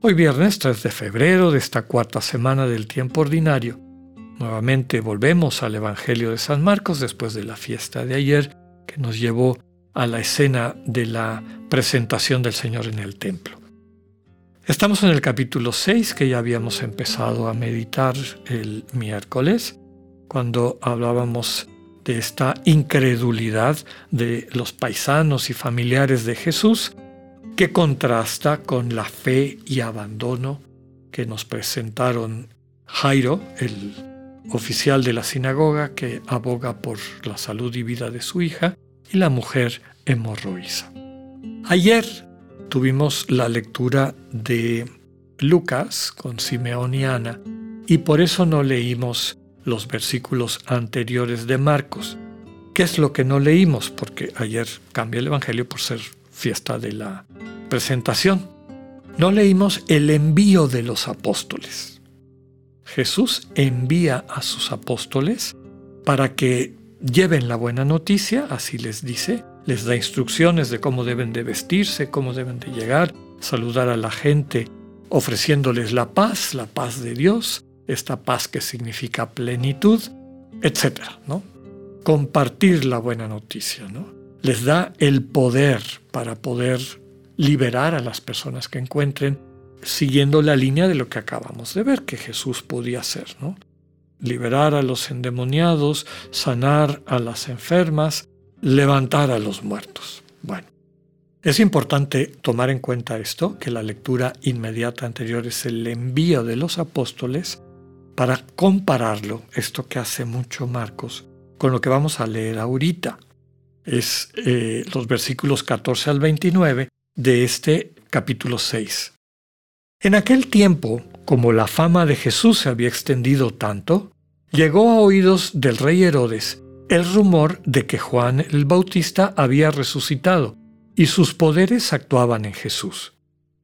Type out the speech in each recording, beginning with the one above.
Hoy viernes 3 de febrero de esta cuarta semana del tiempo ordinario. Nuevamente volvemos al Evangelio de San Marcos después de la fiesta de ayer que nos llevó a la escena de la presentación del Señor en el templo. Estamos en el capítulo 6 que ya habíamos empezado a meditar el miércoles, cuando hablábamos de esta incredulidad de los paisanos y familiares de Jesús, que contrasta con la fe y abandono que nos presentaron Jairo, el oficial de la sinagoga que aboga por la salud y vida de su hija, y la mujer hemorroísa. Ayer tuvimos la lectura de Lucas con Simeón y Ana, y por eso no leímos los versículos anteriores de Marcos. ¿Qué es lo que no leímos? Porque ayer cambié el Evangelio por ser fiesta de la presentación. No leímos el envío de los apóstoles. Jesús envía a sus apóstoles para que lleven la buena noticia, así les dice, les da instrucciones de cómo deben de vestirse, cómo deben de llegar, saludar a la gente, ofreciéndoles la paz, la paz de Dios, esta paz que significa plenitud, etc. ¿no? Compartir la buena noticia, ¿no? Les da el poder para poder liberar a las personas que encuentren siguiendo la línea de lo que acabamos de ver que Jesús podía hacer, ¿no? Liberar a los endemoniados, sanar a las enfermas, levantar a los muertos. Bueno, es importante tomar en cuenta esto, que la lectura inmediata anterior es el envío de los apóstoles para compararlo, esto que hace mucho Marcos, con lo que vamos a leer ahorita. Es eh, los versículos 14 al 29 de este capítulo 6. En aquel tiempo, como la fama de Jesús se había extendido tanto, llegó a oídos del rey Herodes el rumor de que Juan el Bautista había resucitado y sus poderes actuaban en Jesús.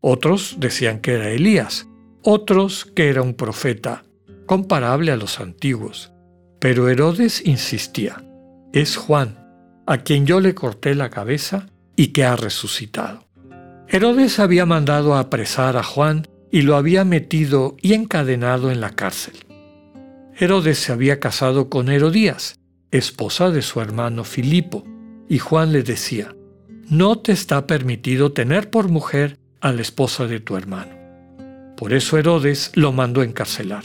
Otros decían que era Elías, otros que era un profeta comparable a los antiguos. Pero Herodes insistía, es Juan, a quien yo le corté la cabeza y que ha resucitado. Herodes había mandado a apresar a Juan y lo había metido y encadenado en la cárcel. Herodes se había casado con Herodías, esposa de su hermano Filipo, y Juan le decía, no te está permitido tener por mujer a la esposa de tu hermano. Por eso Herodes lo mandó encarcelar.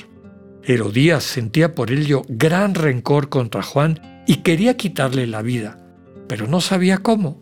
Herodías sentía por ello gran rencor contra Juan y quería quitarle la vida, pero no sabía cómo,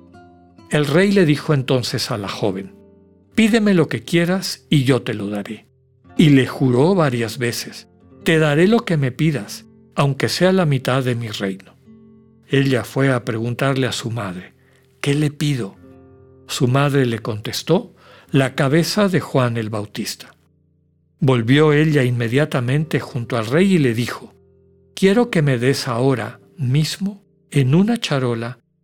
El rey le dijo entonces a la joven, Pídeme lo que quieras y yo te lo daré. Y le juró varias veces, Te daré lo que me pidas, aunque sea la mitad de mi reino. Ella fue a preguntarle a su madre, ¿qué le pido? Su madre le contestó, la cabeza de Juan el Bautista. Volvió ella inmediatamente junto al rey y le dijo, Quiero que me des ahora mismo, en una charola,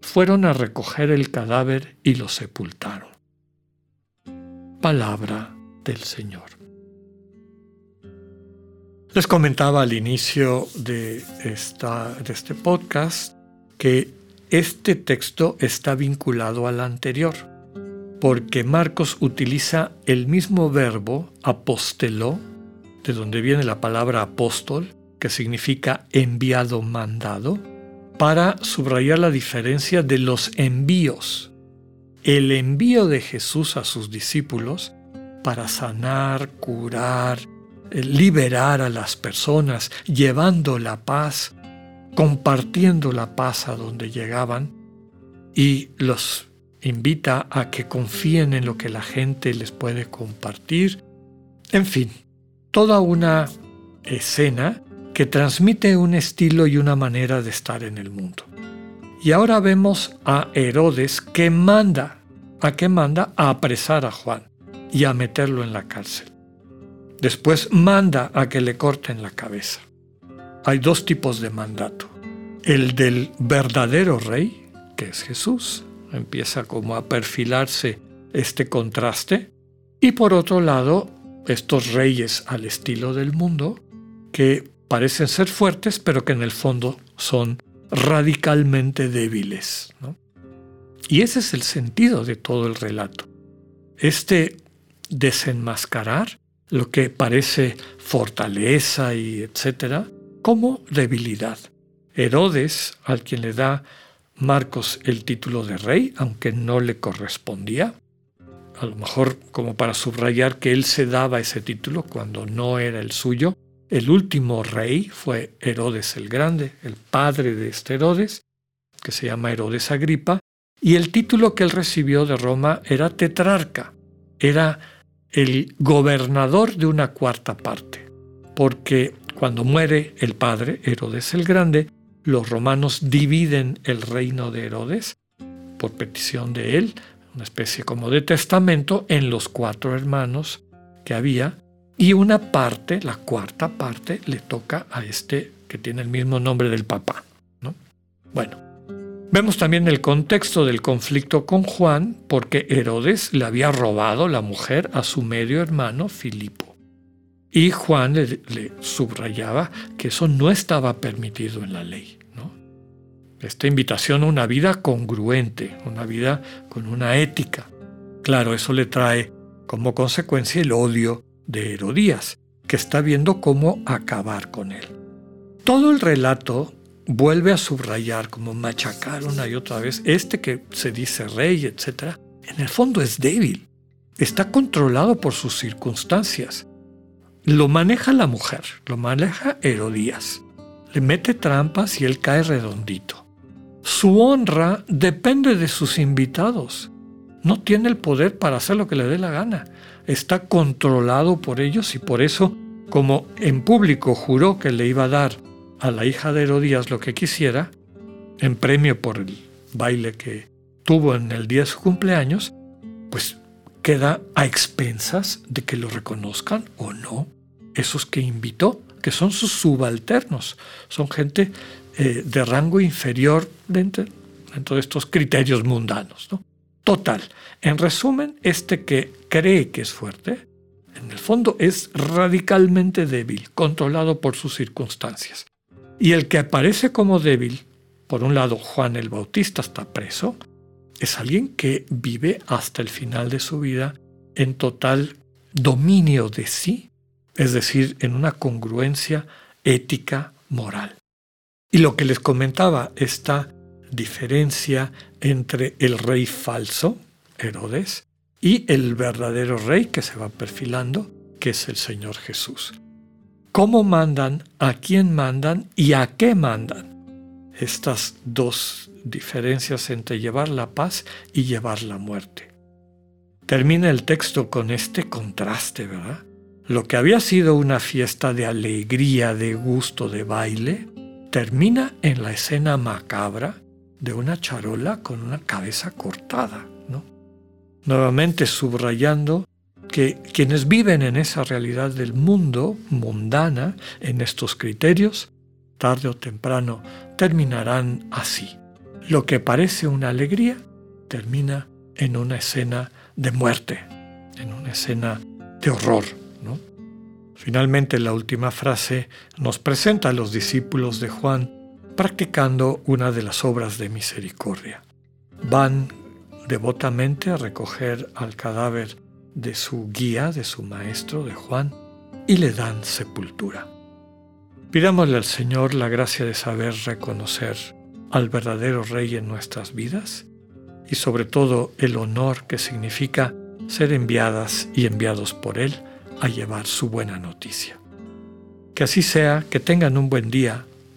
fueron a recoger el cadáver y lo sepultaron. Palabra del Señor. Les comentaba al inicio de, esta, de este podcast que este texto está vinculado al anterior, porque Marcos utiliza el mismo verbo aposteló, de donde viene la palabra apóstol, que significa enviado, mandado, para subrayar la diferencia de los envíos. El envío de Jesús a sus discípulos para sanar, curar, liberar a las personas, llevando la paz, compartiendo la paz a donde llegaban y los invita a que confíen en lo que la gente les puede compartir. En fin, toda una escena que transmite un estilo y una manera de estar en el mundo. Y ahora vemos a Herodes que manda, a que manda a apresar a Juan y a meterlo en la cárcel. Después manda a que le corten la cabeza. Hay dos tipos de mandato. El del verdadero rey, que es Jesús. Empieza como a perfilarse este contraste. Y por otro lado, estos reyes al estilo del mundo, que parecen ser fuertes, pero que en el fondo son radicalmente débiles. Y ese es el sentido de todo el relato. Este desenmascarar lo que parece fortaleza y etcétera, como debilidad. Herodes, al quien le da Marcos el título de rey, aunque no le correspondía, a lo mejor como para subrayar que él se daba ese título cuando no era el suyo, el último rey fue Herodes el Grande, el padre de este Herodes, que se llama Herodes Agripa, y el título que él recibió de Roma era tetrarca, era el gobernador de una cuarta parte, porque cuando muere el padre, Herodes el Grande, los romanos dividen el reino de Herodes, por petición de él, una especie como de testamento, en los cuatro hermanos que había, y una parte, la cuarta parte, le toca a este que tiene el mismo nombre del papá. ¿no? Bueno, Vemos también el contexto del conflicto con Juan porque Herodes le había robado la mujer a su medio hermano Filipo. Y Juan le, subrayaba que eso no estaba permitido en la ley. Esta invitación a una vida congruente, una vida con una ética. Claro, eso le trae como consecuencia el odio de Herodías, que está viendo cómo acabar con él. Todo el relato vuelve a subrayar, como machacar una y otra vez, este que se dice rey, etc., en el fondo es débil. Está controlado por sus circunstancias. Lo maneja la mujer, lo maneja Herodías. Le mete trampas y él cae redondito. Su honra depende de sus invitados. No tiene el poder para hacer lo que le dé la gana. Está controlado por ellos y por eso, como en público juró que le iba a dar a la hija de Herodías lo que quisiera, en premio por el baile que tuvo en el día de su cumpleaños, pues queda a expensas de que lo reconozcan o no esos que invitó, que son sus subalternos, son gente eh, de rango inferior dentro, dentro, de estos criterios mundanos. ¿no? Total, en resumen, este que cree que es fuerte, en el fondo es radicalmente débil, controlado por sus circunstancias. Y el que aparece como débil, por un lado Juan el Bautista está preso, es alguien que vive hasta el final de su vida en total dominio de sí, es decir, en una congruencia ética moral. Y lo que les comentaba, esta diferencia entre el rey falso, Herodes, y el verdadero rey que se va perfilando, que es el Señor Jesús cómo mandan, a quién mandan y a qué mandan. Estas dos diferencias entre llevar la paz y llevar la muerte. Termina el texto con este contraste, ¿verdad? Lo que había sido una fiesta de alegría, de gusto, de baile, termina en la escena macabra de una charola con una cabeza cortada, ¿no? Nuevamente subrayando que quienes viven en esa realidad del mundo mundana, en estos criterios, tarde o temprano terminarán así. Lo que parece una alegría termina en una escena de muerte, en una escena de horror. ¿no? Finalmente, la última frase nos presenta a los discípulos de Juan practicando una de las obras de misericordia. Van devotamente a recoger al cadáver de su guía, de su maestro, de Juan, y le dan sepultura. Pidámosle al Señor la gracia de saber reconocer al verdadero Rey en nuestras vidas y sobre todo el honor que significa ser enviadas y enviados por Él a llevar su buena noticia. Que así sea, que tengan un buen día,